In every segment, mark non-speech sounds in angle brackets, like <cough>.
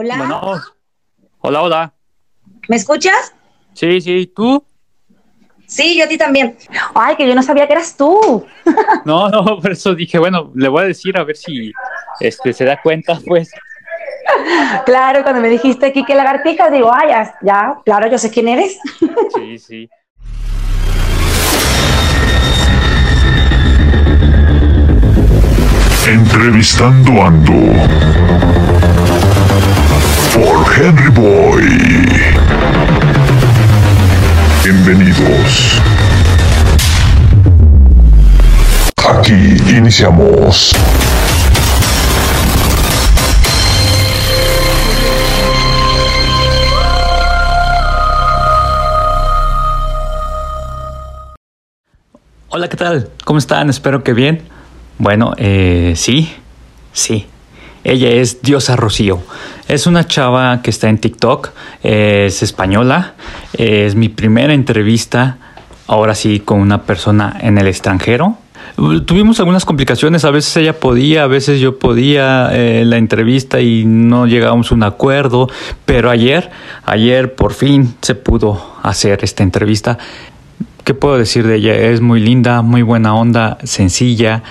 Hola. Bueno, hola, hola. ¿Me escuchas? Sí, sí, ¿tú? Sí, yo a ti también. Ay, que yo no sabía que eras tú. <laughs> No, no, por eso dije, bueno, le voy a decir a ver si este, se da cuenta, pues. Claro, cuando me dijiste Kike Lagartija, digo, ay, ya, ya, claro, yo sé quién eres. <laughs> Sí, sí. Entrevistando Ando por Henry Boy. Bienvenidos. Aquí iniciamos. Hola, ¿qué tal? ¿Cómo están? Espero que bien. Bueno, eh, sí, sí. Ella es Diosa Rocío. Es una chava que está en TikTok, es española. Es mi primera entrevista, ahora sí, con una persona en el extranjero. Tuvimos algunas complicaciones, a veces ella podía, a veces yo podía eh, la entrevista y no llegábamos a un acuerdo, pero ayer, ayer por fin se pudo hacer esta entrevista. ¿Qué puedo decir de ella? Es muy linda, muy buena onda, sencilla.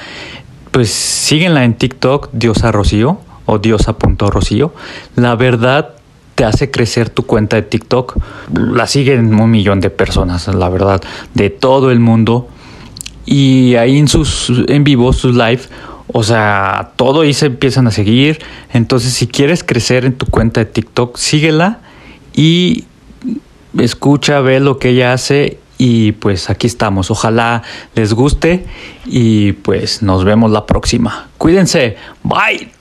Pues síguenla en TikTok, Diosa Rocío o diosa.rocío. La verdad te hace crecer tu cuenta de TikTok. La siguen un millón de personas, la verdad, de todo el mundo. Y ahí en sus en vivo, sus live, o sea, todo ahí se empiezan a seguir. Entonces, si quieres crecer en tu cuenta de TikTok, síguela y escucha, ve lo que ella hace y pues aquí estamos. Ojalá les guste y pues nos vemos la próxima. Cuídense. Bye.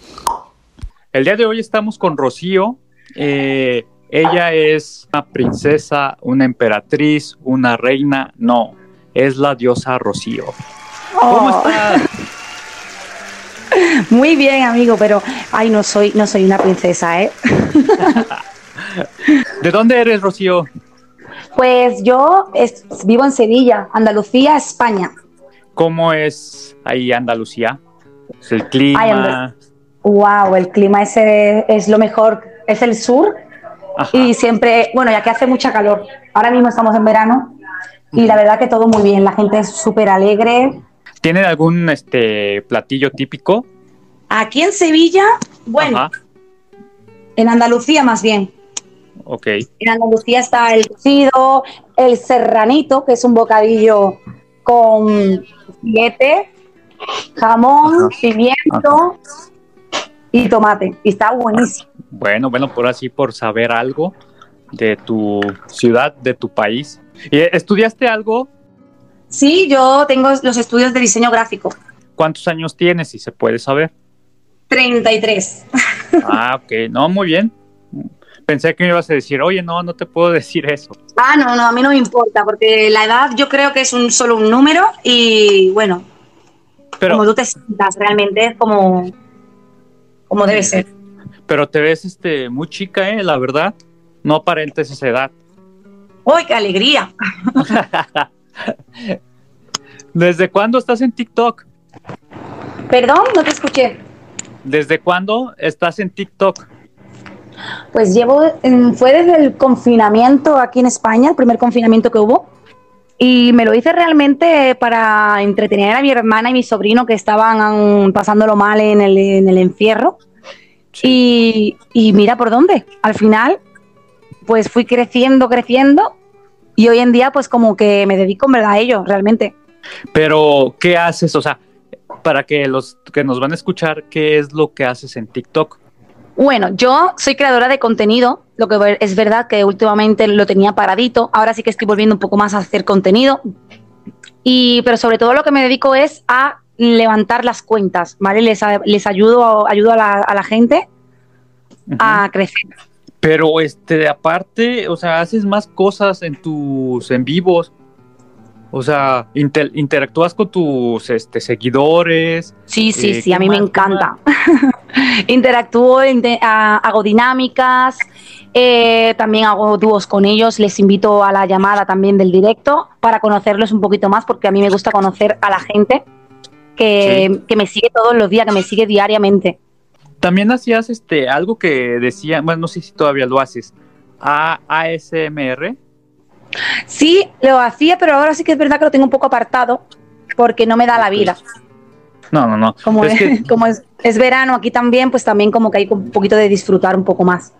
El día de hoy estamos con Rocío. Eh, ella es una princesa, una emperatriz, una reina. No, es la diosa Rocío. ¿Cómo Oh. estás? <laughs> Muy bien, amigo, pero ay, no soy, no soy una princesa, ¿eh? <laughs> ¿De dónde eres, Rocío? Pues yo es- vivo en Sevilla, Andalucía, España. ¿Cómo es ahí Andalucía? ¿Es el clima? Ay, Andal- Wow, el clima ese es lo mejor, es el sur Ajá. y siempre, bueno, ya que hace mucha calor. Ahora mismo estamos en verano y la verdad que todo muy bien, la gente es súper alegre. ¿Tienen algún este platillo típico? Aquí en Sevilla, bueno, Ajá. en Andalucía más bien. Ok. En Andalucía está el cocido, el serranito, que es un bocadillo con filete, jamón, Ajá. pimiento y tomate. Y está buenísimo. Bueno, bueno, por así, por saber algo de tu ciudad, de tu país. ¿Y ¿Estudiaste algo? Sí, yo tengo los estudios de diseño gráfico. ¿Cuántos años tienes, si se puede saber? 33. Ah, ok. No, muy bien. Pensé que me ibas a decir, oye, no, no te puedo <laughs> decir eso. Ah, no, no, a mí no me importa, porque la edad yo creo que es un solo un número y bueno, Pero, como tú te sientas realmente es como, como debe ser. pero te ves este, muy chica, ¿eh? La verdad. No aparentes esa edad. ¡Uy, qué alegría! <laughs> ¿Desde cuándo estás en TikTok? Perdón, no te escuché. ¿Desde cuándo estás en TikTok? Pues llevo, mm, fue desde el confinamiento aquí en España, el primer confinamiento que hubo, y me lo hice realmente para entretener a mi hermana y mi sobrino que estaban pasándolo mal en el, en el encierro. Y, y mira por dónde, al final, pues fui creciendo, creciendo, y hoy en día pues como que me dedico en verdad a ello, realmente. Pero, ¿qué haces? O sea, para que los que nos van a escuchar, ¿qué es lo que haces en TikTok? Bueno, yo soy creadora de contenido, lo que es verdad que últimamente lo tenía paradito, ahora sí que estoy volviendo un poco más a hacer contenido, y, pero sobre todo lo que me dedico es a levantar las cuentas, ¿vale? Les, a- les ayudo, ayudo a, la, a la gente a crecer. Pero, este, aparte, o sea, haces más cosas en tus en vivos. O sea, inter- interactúas con tus este, seguidores. Sí, sí, Eh, sí, a ¿qué mí me más? ¿Qué encanta. Interactúo, hago dinámicas, eh, también hago dúos con ellos, les invito a la llamada también del directo para conocerlos un poquito más, porque a mí me gusta conocer a la gente que, que me sigue todos los días, que me sigue diariamente. también hacías este algo que decía, bueno, no sé si todavía lo haces, A ASMR. Sí, lo hacía, pero ahora sí que es verdad que lo tengo un poco apartado porque no me da la vida. No, no, no. Como, Es es, <laughs> que- como es, es verano aquí también, pues también como que hay un poquito de disfrutar un poco más.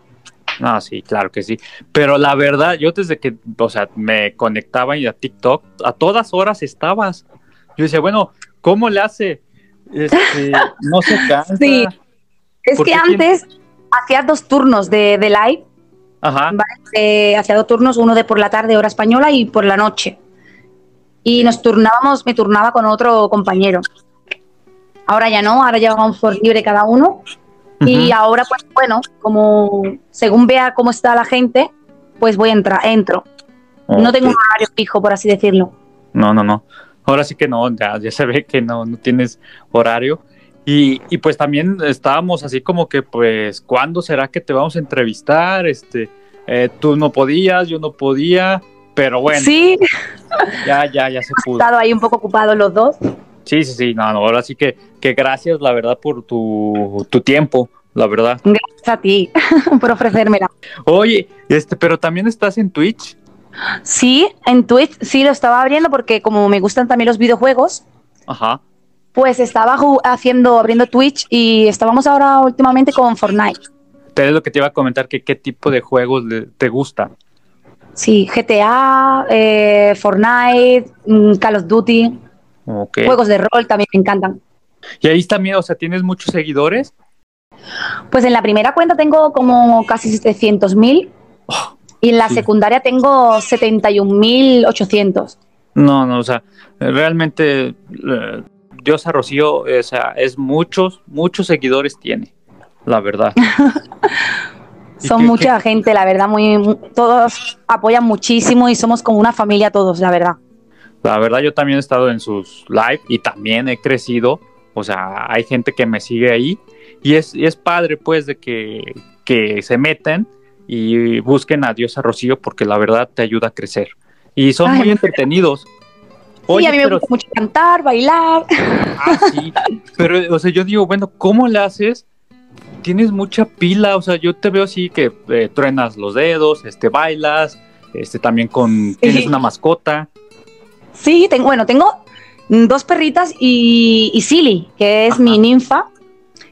No, sí, claro que sí. Pero la verdad, yo desde que, o sea, me conectaba y a TikTok, a todas horas estabas. Yo decía, bueno, ¿cómo le hace? Este, <laughs> no se cansa. Sí. Es ¿Por que tiene- antes hacía dos turnos de, de live, Ajá. ¿vale? Eh, hacía dos turnos, uno de por la tarde, hora española, y por la noche. Y nos turnábamos, me turnaba con otro compañero. Ahora ya no, ahora ya vamos por libre cada uno. Y Ujú. ahora, pues bueno, como según vea cómo está la gente, pues voy a entrar, entro. No tengo un horario fijo, por así decirlo. No, no, no. Ahora sí que no, ya, ya se ve que no, no tienes horario. Y, y pues también estábamos así como que, pues, ¿cuándo será que te vamos a entrevistar? Este, eh, tú no podías, yo no podía, pero bueno, Sí, ya, ya, ya se pudo. estado ahí un poco ocupados los dos. Sí, sí, sí, no, no, ahora sí que, que gracias, la verdad, por tu, tu tiempo, la verdad. Gracias a ti <laughs> por ofrecérmela. Oye, este, pero también estás en Twitch. Sí, en Twitch sí lo estaba abriendo porque como me gustan también los videojuegos, Ajá. pues estaba haciendo, abriendo Twitch y estábamos ahora últimamente con Fortnite. Pero es lo que te iba a comentar, que qué tipo de juegos te gustan. Sí, GTA, eh, Fortnite, mm, Call of Duty, Juegos de rol también me encantan. Y ahí también, o sea, ¿tienes muchos seguidores? Pues en la primera cuenta tengo como casi 700.000 y en la sí. secundaria tengo 71.800. No, no, o sea, realmente eh, Diosa Rocío, o sea, es muchos, muchos seguidores tiene, la verdad. <laughs> ¿Y Son qué- mucha gente, la verdad, muy, mu- todos apoyan muchísimo y somos como una familia todos, la verdad. La verdad, yo también he estado en sus live y también he crecido. O sea, hay gente que me sigue ahí y es, y es padre, pues, de que, que se meten y busquen a Diosa Rocío porque la verdad te ayuda a crecer. Y son Ay, muy entretenidos. Sí, Oye, a mí me pero, gusta mucho cantar, bailar. ah, sí, pero, o sea, yo digo, bueno, ¿cómo le haces? Tienes mucha pila, o sea, yo te veo así que eh, truenas los dedos, este, bailas, este, también con, tienes una mascota. Sí, tengo, bueno, tengo dos perritas y, y Silly, que es Ajá. mi ninfa.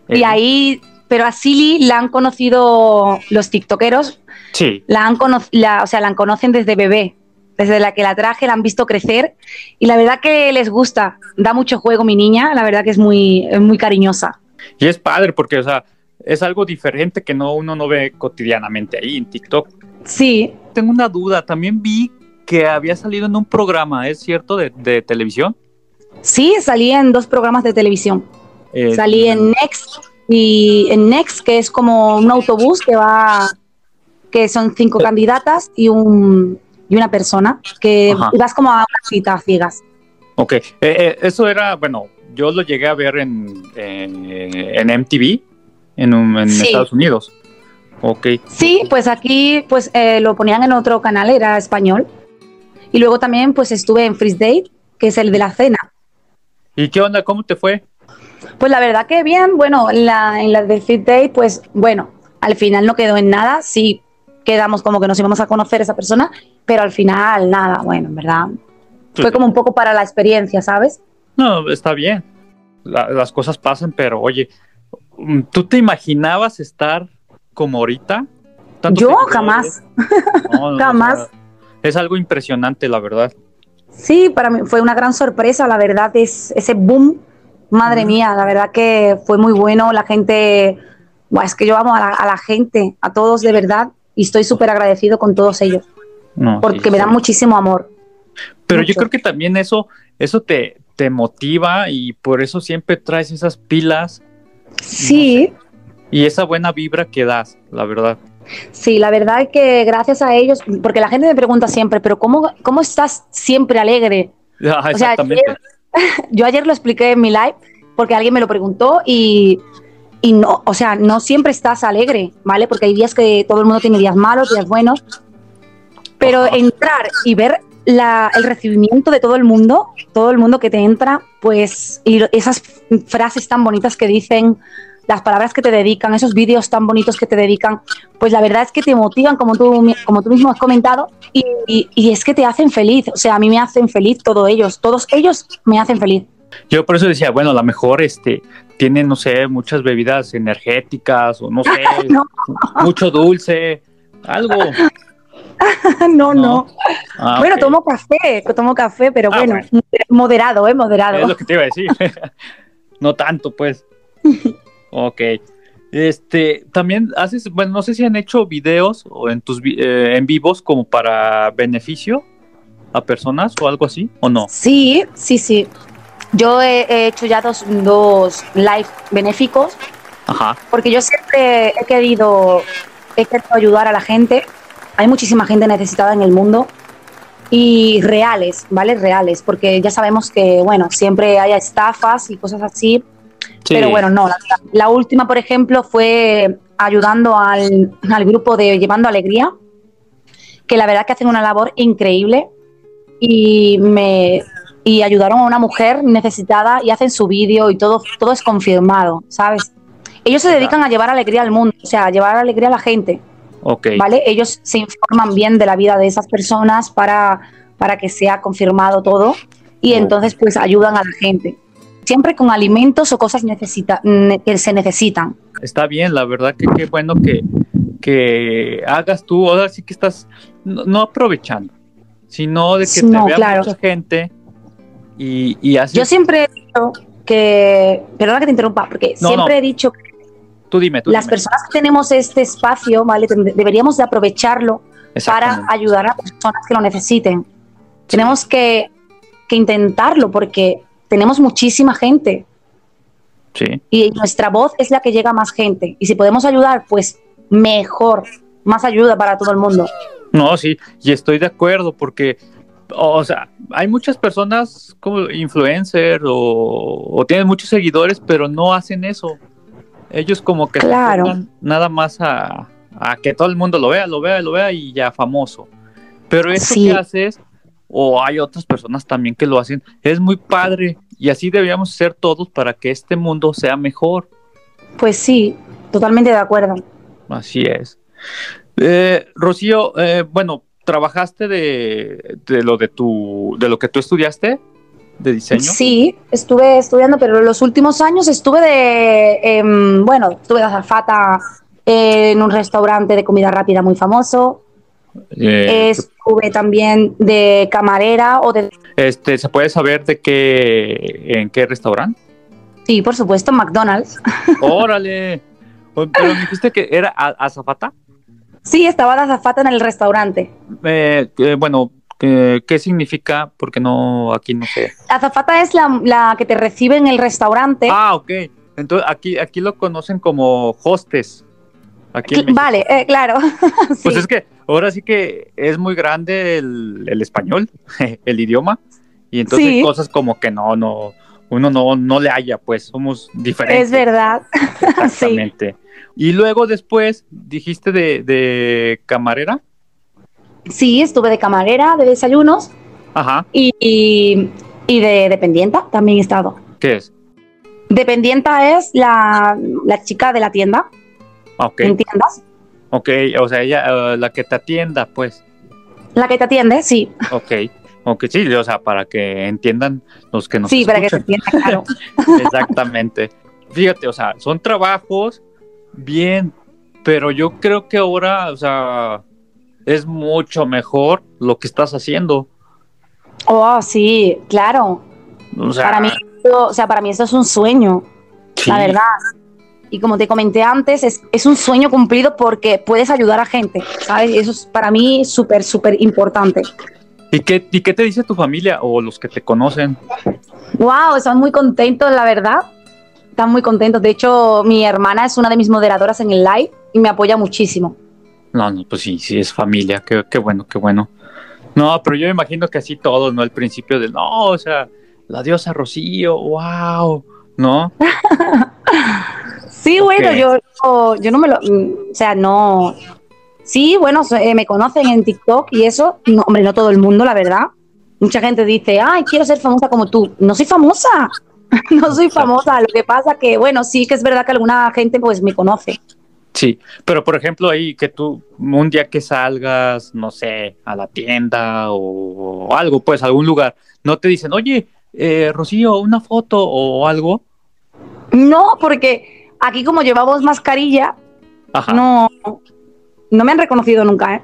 Y ahí, pero a Silly la han conocido los tiktokeros, Sí, la han la, o sea, la conocen desde bebé. Desde la que la traje, la han visto crecer y la verdad que les gusta. Da mucho juego mi niña, la verdad que es muy, es muy cariñosa. Y es padre porque, o sea, es algo diferente que no uno no ve cotidianamente ahí en TikTok. Sí, Tengo una duda, también vi que había salido en un programa, ¿es cierto? De, de televisión. sí, salí en dos programas de televisión. Eh, Salí en Next y en Next, que es como un autobús que va, que son cinco candidatas y un y una persona que Ajá. vas como a una cita a ciegas. Ok, Eh, eh, eso era, bueno, yo lo llegué a ver en, eh, en MTV, en, un- en Sí. Estados Unidos. Ok, Sí, pues aquí pues eh, lo ponían en otro canal, era español. Y luego también pues estuve en Freeze Date, que es el de la cena. ¿y qué onda? ¿Cómo te fue? Pues la verdad que bien, bueno, en la, en la de Fit Day, pues bueno, al final no quedó en nada, sí quedamos como que nos íbamos a conocer esa persona, pero al final nada, bueno, en verdad. Fue como un poco para la experiencia, ¿sabes? No, está bien. La- las cosas pasan, pero oye, ¿tú te imaginabas estar como ahorita? Yo jamás. No, no, <laughs> Jamás. Es algo impresionante, la verdad. Sí, para mí fue una gran sorpresa, la verdad, es ese boom, madre mía, la verdad que fue muy bueno, la gente, es que yo amo a la, a la gente, a todos de verdad, y estoy súper agradecido con todos ellos, No, porque sí, me sí. dan muchísimo amor. Pero yo creo que también eso, eso te, te motiva y por eso siempre traes esas pilas Sí, y esa buena vibra que das, la verdad. Sí, la verdad es que gracias a ellos, porque la gente me pregunta siempre, pero ¿cómo, cómo estás siempre alegre? Ah, O sea, exactamente. <laughs> Yo ayer lo expliqué en mi live porque alguien me lo preguntó y, y no, o sea, no siempre estás alegre, ¿vale? Porque hay días que todo el mundo tiene días malos, días buenos, pero Ajá. entrar y ver la- el recibimiento de todo el mundo, todo el mundo que te entra, pues, y esas frases tan bonitas que dicen, las palabras que te dedican, esos vídeos tan bonitos que te dedican, pues la verdad es que te motivan, como tú, como tú mismo has comentado, y, y- y es que te hacen feliz. O sea, a mí me hacen feliz todos ellos, todos ellos me hacen feliz. Yo por eso decía, bueno, a lo mejor este, tienen, no sé, muchas bebidas energéticas o no sé, <laughs> No. mucho dulce, algo. <laughs> no, no. Ah, bueno, ok. tomo café, tomo café, pero Ah, bueno, bueno. moderado, ¿eh? Moderado. Es lo que te iba a decir. <laughs> no tanto, pues. Ok. Este, también haces, bueno, no sé si han hecho videos o en tus eh, en vivos como para beneficio a personas o algo así, ¿o no? Sí, sí, sí. Yo he, he hecho ya dos, dos live benéficos Ajá. porque yo siempre he querido, he querido ayudar a la gente. Hay muchísima gente necesitada en el mundo y reales, ¿vale? Reales, porque ya sabemos que, bueno, siempre hay estafas y cosas así, Sí. pero bueno, no. La, la última, por ejemplo, fue ayudando al, al grupo de Llevando Alegría, que la verdad que hacen una labor increíble y me y ayudaron a una mujer necesitada y hacen su vídeo y todo, todo es confirmado, ¿sabes? Ellos se dedican a llevar alegría al mundo, o sea, a llevar alegría a la gente, Ok. ¿vale? Ellos se informan bien de la vida de esas personas para, para que sea confirmado todo y Oh. entonces pues ayudan a la gente. Siempre con alimentos o cosas necesita, que se necesitan. Está bien, la verdad que qué bueno que, que hagas tú, ahora sí que estás no, no aprovechando, sino de que te No, vea claro. mucha gente y, y haces... Yo siempre he dicho que, perdona que te interrumpa, porque No, siempre he dicho que tú dime, tú las dime. personas que tenemos este espacio, ¿vale? Deberíamos de aprovecharlo para ayudar a personas que lo necesiten. Tenemos que, que intentarlo porque tenemos muchísima gente Sí. y nuestra voz es la que llega a más gente. Y si podemos ayudar, pues mejor, más ayuda para todo el mundo. No, sí, y estoy de acuerdo porque, o sea, hay muchas personas como influencer o, o tienen muchos seguidores, pero no hacen eso. Ellos como que Claro. nada más a, a que todo el mundo lo vea, lo vea, lo vea y ya famoso. Pero eso Sí. que haces, o hay otras personas también que lo hacen, es muy padre y así deberíamos ser todos para que este mundo sea mejor. Pues sí, totalmente de acuerdo. Así es. Eh, Rocío, eh, bueno, ¿trabajaste de, de lo de tu, de lo que tú estudiaste de diseño? Sí, estuve estudiando, pero los últimos años estuve de, em, bueno, estuve de azafata en un restaurante de comida rápida muy famoso. Eh, Estuve también de camarera o de... este, ¿se puede saber de qué, en qué restaurante? Sí, por supuesto, McDonald's. <laughs> Órale. Pero me dijiste que era a- azafata. Sí, estaba de azafata en el restaurante. Eh, eh, bueno, ¿qué, qué significa? Porque no, aquí no sé. Azafata es la, la que te recibe en el restaurante. Ah, ok. Entonces aquí, aquí lo conocen como hostes. Aquí vale, eh, claro. <laughs> Sí. Pues es que ahora sí que es muy grande el, el español, <laughs> el idioma, y entonces Sí. cosas como que no, no, uno no, no le haya, pues somos diferentes. es verdad. <laughs> sí. Exactamente. Y luego después dijiste de, de camarera. Sí, estuve de camarera, de desayunos Ajá. y, y, y de dependienta también he estado. ¿Qué es? Dependienta es la, la chica de la tienda, Ok, en tiendas. ok, o sea, ella, eh, la que te atienda, pues. La que te atiende, sí. Ok, ok, sí, o sea, para que entiendan los que nos sí, para que te escuchan. atienda, claro. <laughs> Exactamente. Fíjate, o sea, son trabajos bien, pero yo creo que ahora, o sea, es mucho mejor lo que estás haciendo. Oh, sí, claro. O sea, Para mí, o sea, para mí esto es un sueño, sí, la verdad. Y como te comenté antes, es, es un sueño cumplido porque puedes ayudar a gente, ¿sabes? Eso es para mí súper, súper importante. ¿Y qué, ¿Y qué te dice tu familia o los que te conocen? Wow, están muy contentos, la verdad. Están muy contentos. De hecho, mi hermana es una de mis moderadoras en el live y me apoya muchísimo. No, no, pues sí, sí, es familia, qué, qué bueno, qué bueno. No, pero yo me imagino que así todos, ¿no? Al principio del, no, o sea, la diosa Rocío, wow, ¿no? <laughs> Sí, bueno, yo, yo, yo no me lo. mm, O sea, no. Sí, bueno, eh, me conocen en TikTok y eso. No, hombre, no todo el mundo, la verdad. Mucha gente dice, ay, quiero ser famosa como tú. No soy famosa. <laughs> no soy famosa, lo que pasa que, bueno, sí que es verdad que alguna gente pues me conoce. Sí, pero por ejemplo ahí que tú un día que salgas, no sé, a la tienda o, o algo, pues a algún lugar, no te dicen, oye, eh, Rocío, una foto o algo. No, porque aquí como llevamos mascarilla, Ajá. no, no me han reconocido nunca, ¿eh?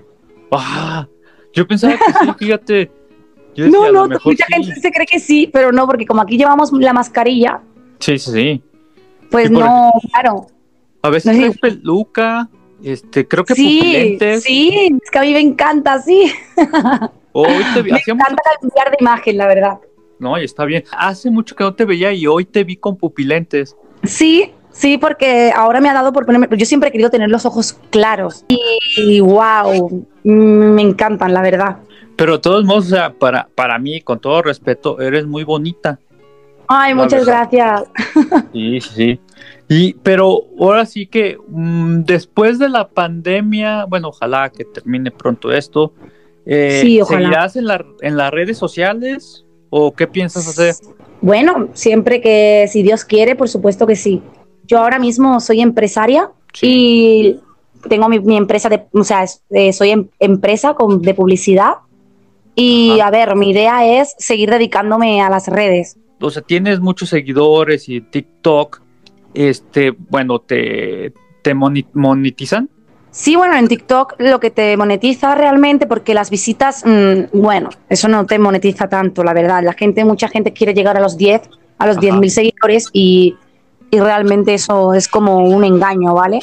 Ah, yo pensaba que sí, fíjate. Yo decía, No, no, mucha sí. gente se cree que sí, pero no, porque como aquí llevamos la mascarilla, Sí, sí, sí. pues no, claro. A veces No peluca, este, creo que Sí, pupilentes. sí, es que a mí me encanta, sí. Hoy te vi, <laughs> Me hacía mucho- encanta cambiar de imagen, la verdad. No, y está bien. Hace mucho que no te veía y hoy te vi con pupilentes. Sí, sí, porque ahora me ha dado por ponerme. Yo siempre he querido tener los ojos claros. Y, wow, me encantan, la verdad. Pero de todos modos, o sea, para, para mí, con todo respeto, eres muy bonita. Ay, muchas verdad. gracias. <laughs> Sí, sí, sí. Y, pero ahora sí que mm, después de la pandemia, bueno, ojalá que termine pronto esto. eh, Sí, ojalá. ¿Seguirás en, la- en las redes sociales o qué piensas hacer? Bueno, siempre que, si Dios quiere, por supuesto que sí. Yo ahora mismo soy empresaria y tengo mi, mi empresa de, o sea, eh, soy em- empresa con, de publicidad. Y Ajá. a ver, mi idea es seguir dedicándome a las redes. o sea, tienes muchos seguidores y TikTok, este, bueno, te, te monetizan. Sí, bueno, en TikTok lo que te monetiza realmente, porque las visitas, mm, bueno, eso no te monetiza tanto, la verdad. La gente, mucha gente quiere llegar a los 10, a los Ajá. 10.000 seguidores y, y realmente eso es como un engaño, ¿vale?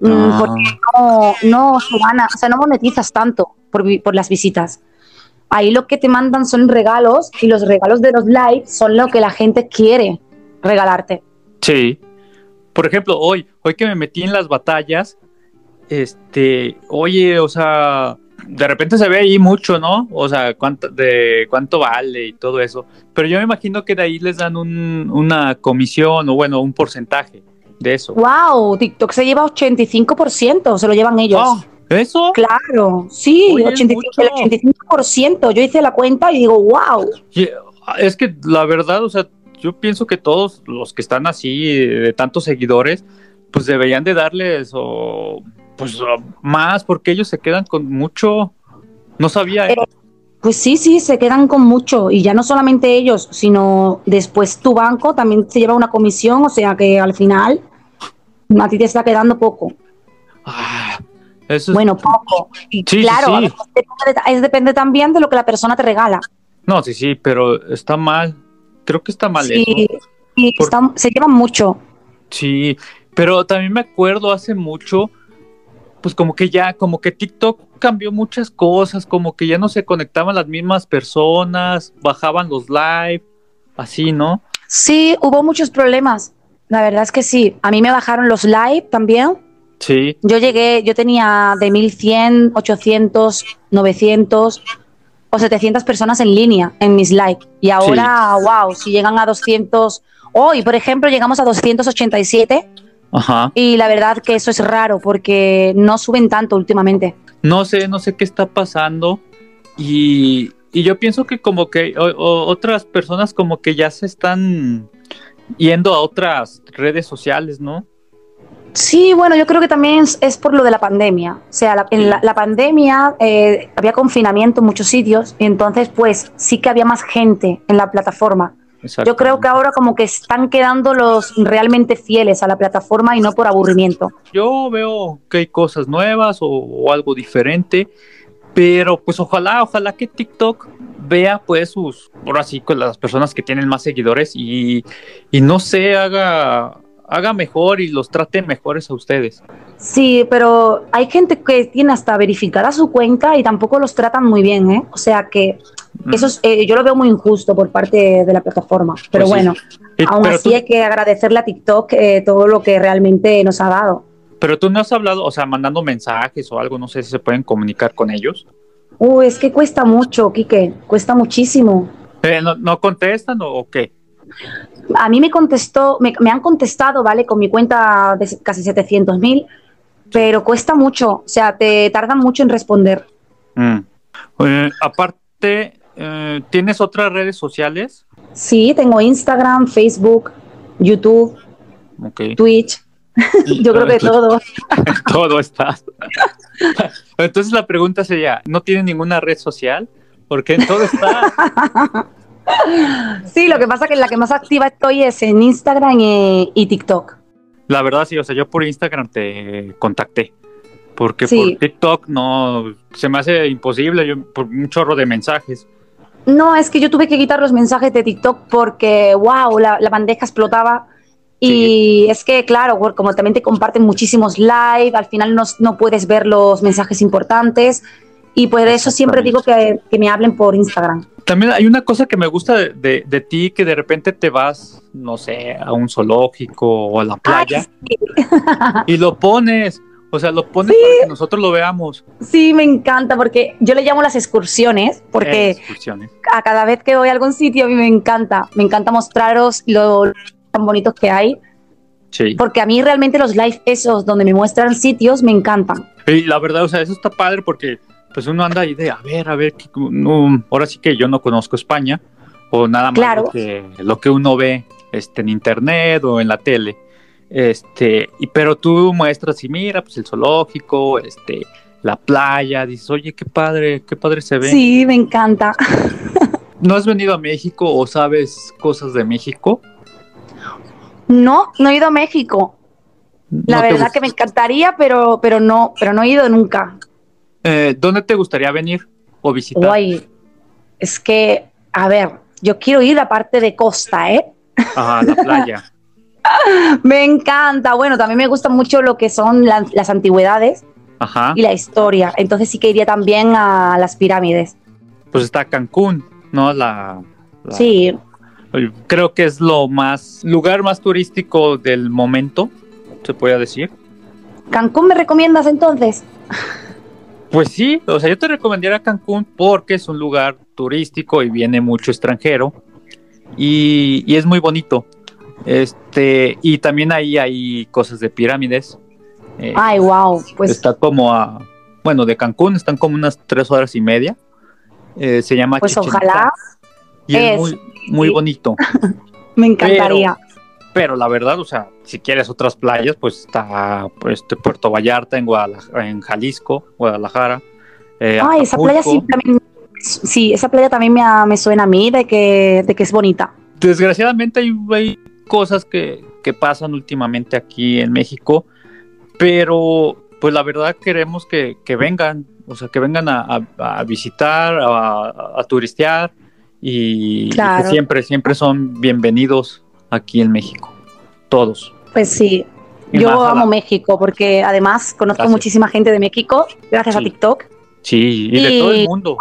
Mm, Ah. Porque no, no se gana, o sea, no monetizas tanto por, por las visitas. Ahí lo que te mandan son regalos y los regalos de los likes son lo que la gente quiere regalarte. Sí. Por ejemplo, hoy, hoy que me metí en las batallas, este, oye, o sea, de repente se ve ahí mucho, ¿no? O sea, cuánto, de cuánto vale y todo eso. Pero yo me imagino que de ahí les dan un, una comisión o bueno, un porcentaje de eso. ¡Wow! TikTok se lleva 85%, se lo llevan ellos. Ah, ¿Eso? Claro, sí, Oye, es 85, el mucho. 85%. Yo hice la cuenta y digo, wow. Y, Es que la verdad, o sea, yo pienso que todos los que están así, de tantos seguidores, pues deberían de darles o pues más, porque ellos se quedan con mucho. No sabía. ¿eh? Pues sí, sí, se quedan con mucho. Y ya no solamente ellos, sino después tu banco también se lleva una comisión, o sea que al final a ti te está quedando poco. Ah, eso es- Bueno, poco. Y Sí, sí, claro, sí. veces depende, es depende también de lo que la persona te regala. No, sí, sí, pero está mal. Creo que está mal Sí, eso. y Por- están- se llevan mucho. Sí, pero también me acuerdo hace mucho, pues como que ya, como que TikTok cambió muchas cosas, como que ya no se conectaban las mismas personas, bajaban los live, así, ¿no? Sí, hubo muchos problemas. La verdad es que sí. A mí me bajaron los live también. Sí, Yo llegué, yo tenía de 1100, 800, 900 o 700 personas en línea en mis live. Y ahora, wow, si llegan a 200, hoy, por ejemplo, llegamos a 287 ajá. y la verdad que eso es raro porque no suben tanto últimamente. No sé, no sé qué está pasando y, y yo pienso que como que o- o- otras personas como que ya se están yendo a otras redes sociales, ¿no? Sí, bueno, yo creo que también es, es por lo de la pandemia. O sea, la, en la, la pandemia eh, había confinamiento en muchos sitios y entonces pues sí que había más gente en la plataforma. Yo creo que ahora como que están quedando los realmente fieles a la plataforma y no por aburrimiento. yo veo que hay cosas nuevas o, o algo diferente, pero pues ojalá, ojalá que TikTok vea pues sus, ahora sí, con las personas que tienen más seguidores y, y no sé, haga, haga mejor y los trate mejores a ustedes. Sí, pero hay gente que tiene hasta verificada su cuenta y tampoco los tratan muy bien, ¿eh? O sea que. Eso es, eh, yo lo veo muy injusto por parte de la plataforma. Pero Pues sí. bueno, Y- aún pero, así tú, hay que agradecerle a TikTok eh, todo lo que realmente nos ha dado. pero tú no has hablado, o sea, mandando mensajes o algo, no sé si se pueden comunicar con ellos. Uy, es que cuesta mucho, Quique, cuesta muchísimo. Eh, ¿no, no contestan o, o qué? A mí me contestó, me, me han contestado, ¿vale? Con mi cuenta de casi 700 mil, pero cuesta mucho, o sea, te tardan mucho en responder. Mm. Eh, aparte, eh, ¿tienes otras redes sociales? Sí, tengo Instagram, Facebook, YouTube. Twitch. <laughs> Yo creo que todo. <laughs> todo está. <laughs> Entonces la pregunta sería, ¿no tiene ninguna red social? Porque en todo está. Sí, lo que pasa es que la que más activa estoy es en Instagram y, y TikTok. La verdad sí, o sea, yo por Instagram te contacté. Porque Sí. por TikTok no se me hace imposible, yo por un chorro de mensajes. No, es que yo tuve que quitar los mensajes de TikTok porque, wow, la, la bandeja explotaba. Y es que, claro, como también te comparten muchísimos live, al final no, no puedes ver los mensajes importantes. Y por eso siempre digo que, que me hablen por Instagram. También hay una cosa que me gusta de, de- de ti, que de repente te vas, no sé, a un zoológico o a la playa Ay, <laughs> y lo pones. O sea, lo pones para que nosotros lo veamos. Sí, me encanta porque yo le llamo las excursiones porque Excursiones. a cada vez que voy a algún sitio a mí me encanta. Me encanta mostraros lo tan bonitos que hay Sí. porque a mí realmente los live esos donde me muestran sitios me encantan. Y la verdad, o sea, eso está padre porque pues uno anda ahí de, a ver, a ver, no, ahora sí que yo no conozco España o nada más Claro. lo, que, lo que uno ve este, en internet o en la tele. Este, y, pero tú muestras y mira, pues el zoológico, este, la playa, dices, oye, qué padre, qué padre se ve. Sí, me encanta. <laughs> ¿No has venido a México o sabes cosas de México? No, no he ido a México. La ¿No te verdad que me encantaría, pero, pero no, pero no he ido nunca. Eh, ¿Dónde te gustaría venir o visitar? Guay. Es que, a ver, yo quiero ir a parte de costa, ¿eh? Ajá, la playa. <laughs> Me encanta. Bueno, también me gusta mucho lo que son la- las antigüedades Ajá. y la historia. Entonces sí que iría también a las pirámides. Pues está Cancún, ¿no? La, la- Sí, Creo que es lo más, lugar más turístico del momento, se puede decir. ¿Cancún me recomiendas entonces? Pues sí, o sea, yo te recomendaría Cancún porque es un lugar turístico y viene mucho extranjero y, y es muy bonito. Este, y también ahí hay cosas de pirámides. Eh, Ay, wow. Pues está como a, bueno, de Cancún están como unas tres horas y media. Eh, se llama Pues ojalá y es, es, muy, muy sí. bonito. <laughs> me encantaría. Pero la verdad, o sea, si quieres otras playas, pues está pues, este, Puerto Vallarta en, Guadalajara, en Jalisco, Guadalajara. eh, Ay, esa playa sí también. Sí, esa playa también me, me suena a mí de que, de que es bonita. Desgraciadamente hay cosas que, que pasan últimamente aquí en México, pero pues la verdad queremos que, que vengan, o sea, que vengan a, a- a visitar, a, a turistear y, y que Claro. siempre, siempre son bienvenidos aquí en México, todos. Pues sí. Y Yo la- amo México porque además conozco Gracias. muchísima gente de México gracias a. TikTok. Sí, y de todo el mundo.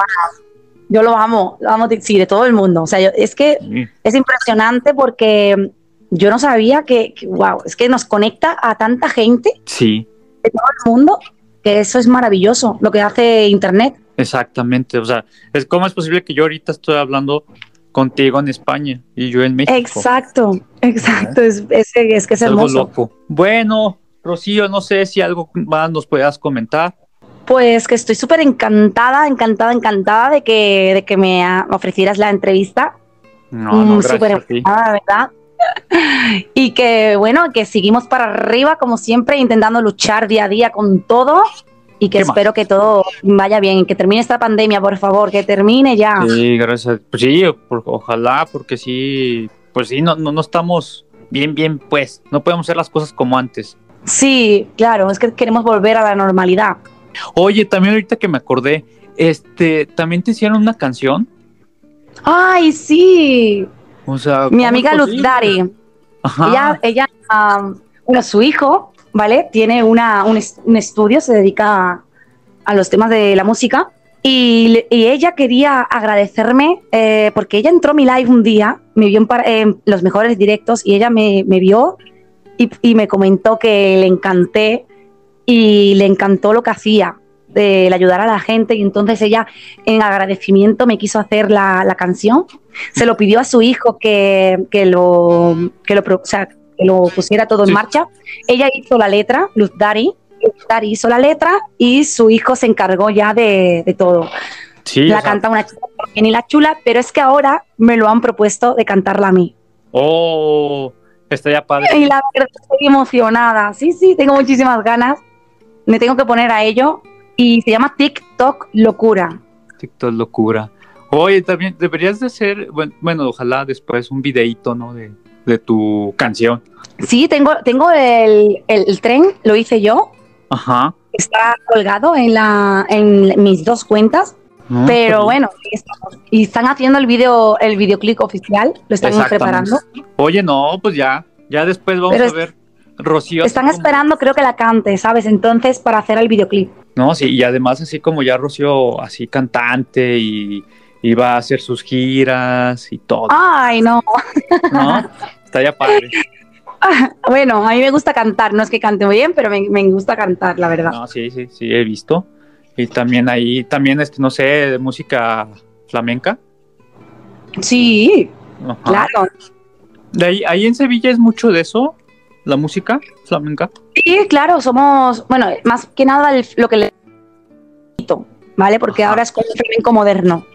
Yo lo amo, lo amo, sí, de todo el mundo. O sea, yo- es que Sí. es impresionante porque yo no sabía que, que, wow, es que nos conecta a tanta gente Sí, de todo el mundo que eso es maravilloso, lo que hace Internet. exactamente. O sea, es cómo es posible que yo ahorita estoy hablando contigo en España y yo en México. Exacto, exacto, es, es, es que es Es algo hermoso. loco. Bueno, Rocío, no sé si algo más nos puedas comentar. Pues que estoy súper encantada, encantada, encantada de que, de que me ofrecieras la entrevista. No, Mm, no, gracias súper encantada, ¿verdad? <laughs> Y que bueno, que seguimos para arriba como siempre, intentando luchar día a día con todo y que espero que todo vaya bien, que termine esta pandemia, por favor, que termine ya. Sí, gracias. Pues sí, por- ojalá, porque sí, pues sí, no, no, no estamos bien, bien, pues, no podemos hacer las cosas como antes. Sí, claro, es que queremos volver a la normalidad. Oye, también ahorita que me acordé, este, también te hicieron una canción, Ay, sí, o sea, mi ¿cómo amiga Luz? Dari. Ella, ella bueno, su hijo, ¿vale? Tiene una, un, es- un estudio, se dedica a, a los temas de la música. Y, ella quería agradecerme eh, porque ella entró a mi live un día, me vio en, los mejores directos y ella me, me vio y, y me comentó que le encanté y le encantó lo que hacía, de el ayudar a la gente. Y entonces ella, en agradecimiento, me quiso hacer la, la canción. Se lo pidió a su hijo que, que lo, que lo, pro- o sea, que lo pusiera todo Sí. en marcha. Ella hizo la letra, Luz Dari. Luz Dari hizo la letra y su hijo se encargó ya de, de todo. Sí, la o sea, canta una chica bien y la chula, pero es que ahora me lo han propuesto de cantarla a mí. Oh, estaría padre. Y la verdad estoy emocionada. Sí, sí, tengo muchísimas ganas. Me tengo que poner a ello. Y se llama TikTok Locura. TikTok locura. Oye, también deberías de hacer, bueno, ojalá después un videíto, ¿no? De, de tu canción. Sí, tengo, tengo el, el- el tren, lo hice yo. Ajá. Está colgado en, la, en mis dos cuentas. No, Pero bueno. Y están haciendo el video, el videoclip oficial, lo están preparando. Oye, no, pues ya, ya después vamos Pero a ver Rocío. Están como- esperando, creo que la cante, ¿sabes? Entonces, para hacer el videoclip. No, sí, y además así como ya Rocío, así cantante y iba a hacer sus giras y todo, Ay, no. ¿no? Estaría padre. <laughs> Bueno, a mí me gusta cantar, no es que cante muy bien, pero me, me gusta cantar, la verdad. No, sí, sí, sí, he visto. Y también ahí, también, este, no sé, música flamenca. Sí, Ajá. claro. De ahí, ahí en Sevilla es mucho de eso, la música flamenca. Sí, claro, somos, bueno, más que nada el- lo que le ¿vale? Porque Ajá. ahora es como un flamenco moderno.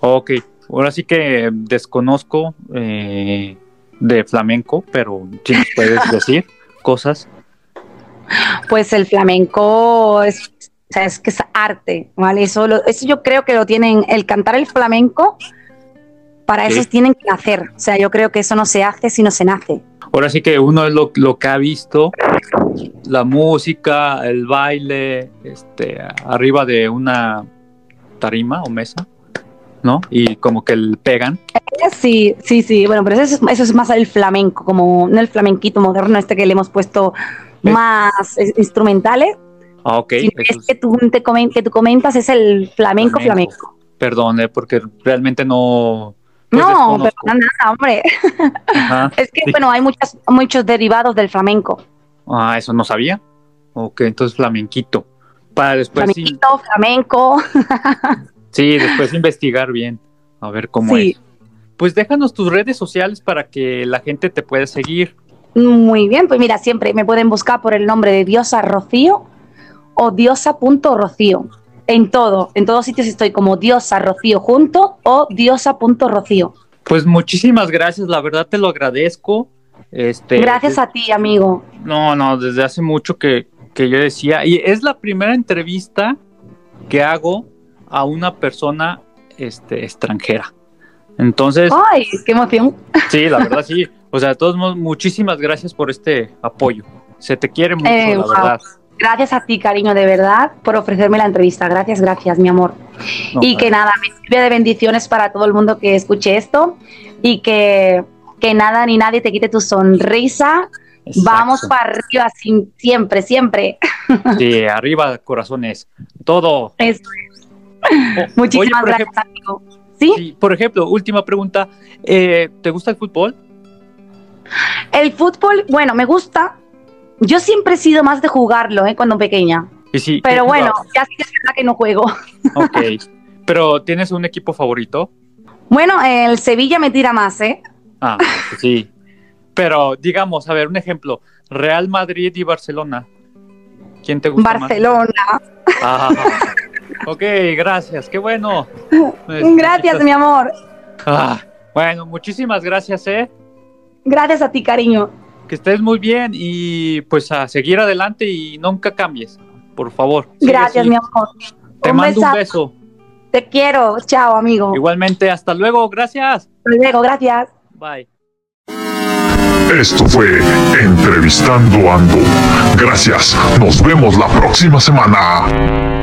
Ok, ahora sí que desconozco eh, de flamenco, pero si nos puedes <laughs> decir cosas. Pues el flamenco es, o sea, es que es arte, ¿vale? Eso, lo- eso yo creo que lo tienen, el cantar el flamenco, para Sí. eso tienen que nacer. O sea, yo creo que eso no se hace si no se nace. Ahora sí que uno es lo, lo que ha visto, la música, el baile, este, arriba de una tarima o mesa, ¿no? Y como que el pegan. Sí, sí, sí. Bueno, pero eso es, eso es más el flamenco, como no el flamenquito moderno este que le hemos puesto Sí. más eh, instrumentales, Ah, ok. es que tú, te comen- que tú comentas es el flamenco, Flamenco. flamenco. Perdón, eh, porque realmente no... pues, no, pero nada, hombre. Ajá. <laughs> Es que, Sí. bueno, hay muchas, muchos derivados del flamenco. Ah, eso no sabía. Ok, entonces flamenquito. Para después, sí, Flamenquito, flamenco. <laughs> sí, después investigar bien, a ver cómo Sí. es. Pues déjanos tus redes sociales para que la gente te pueda seguir. Muy bien, pues mira, siempre me pueden buscar por el nombre de Diosa Rocío o diosa.rocío. En todo, en todos sitios estoy como Diosa Rocío junto o diosa.rocío. Pues muchísimas gracias, la verdad te lo agradezco. Este, Gracias a ti, amigo. No, no, desde hace mucho que, que yo decía, y es la primera entrevista que hago a una persona este, extranjera. Entonces, Ay, qué emoción. sí, la verdad sí. O sea, de todos modos, muchísimas gracias por este apoyo. Se te quiere mucho, Eh, la wow. verdad. Gracias a ti, cariño, de verdad, por ofrecerme la entrevista. Gracias, gracias, mi amor. No, y que nada, me sirve de bendiciones para todo el mundo que escuche esto y que, que nada ni nadie te quite tu sonrisa. exacto. Vamos para arriba sin- siempre, siempre. Sí, <laughs> arriba, corazones. Todo. Eso. O- <laughs> Muchísimas oye, gracias, amigo. ¿Sí? Sí, por ejemplo, última pregunta. eh, ¿Te gusta el fútbol? El fútbol, bueno, me gusta. Yo siempre he sido más de jugarlo, ¿eh? Cuando pequeña. Y Pero ¿qué bueno, jugabas? ya sí que es verdad que no juego. Ok. Pero ¿tienes un equipo favorito? Bueno, el Sevilla me tira más, ¿eh? Ah, sí. Pero digamos, a ver, un ejemplo. Real Madrid y Barcelona. ¿Quién te gusta más? Barcelona. Ah, ok, gracias. Qué bueno. <laughs> Gracias, mi amor. Ah, bueno, muchísimas gracias, ¿eh? Gracias a ti, cariño. Que estés muy bien y pues a seguir adelante y nunca cambies. Por favor. Gracias, así. mi amor. Te Un mando un beso. Te quiero. Chao, amigo. Igualmente, hasta luego. Gracias. Hasta luego, gracias. Bye. Esto fue Entrevistando Ando. Gracias. Nos vemos la próxima semana.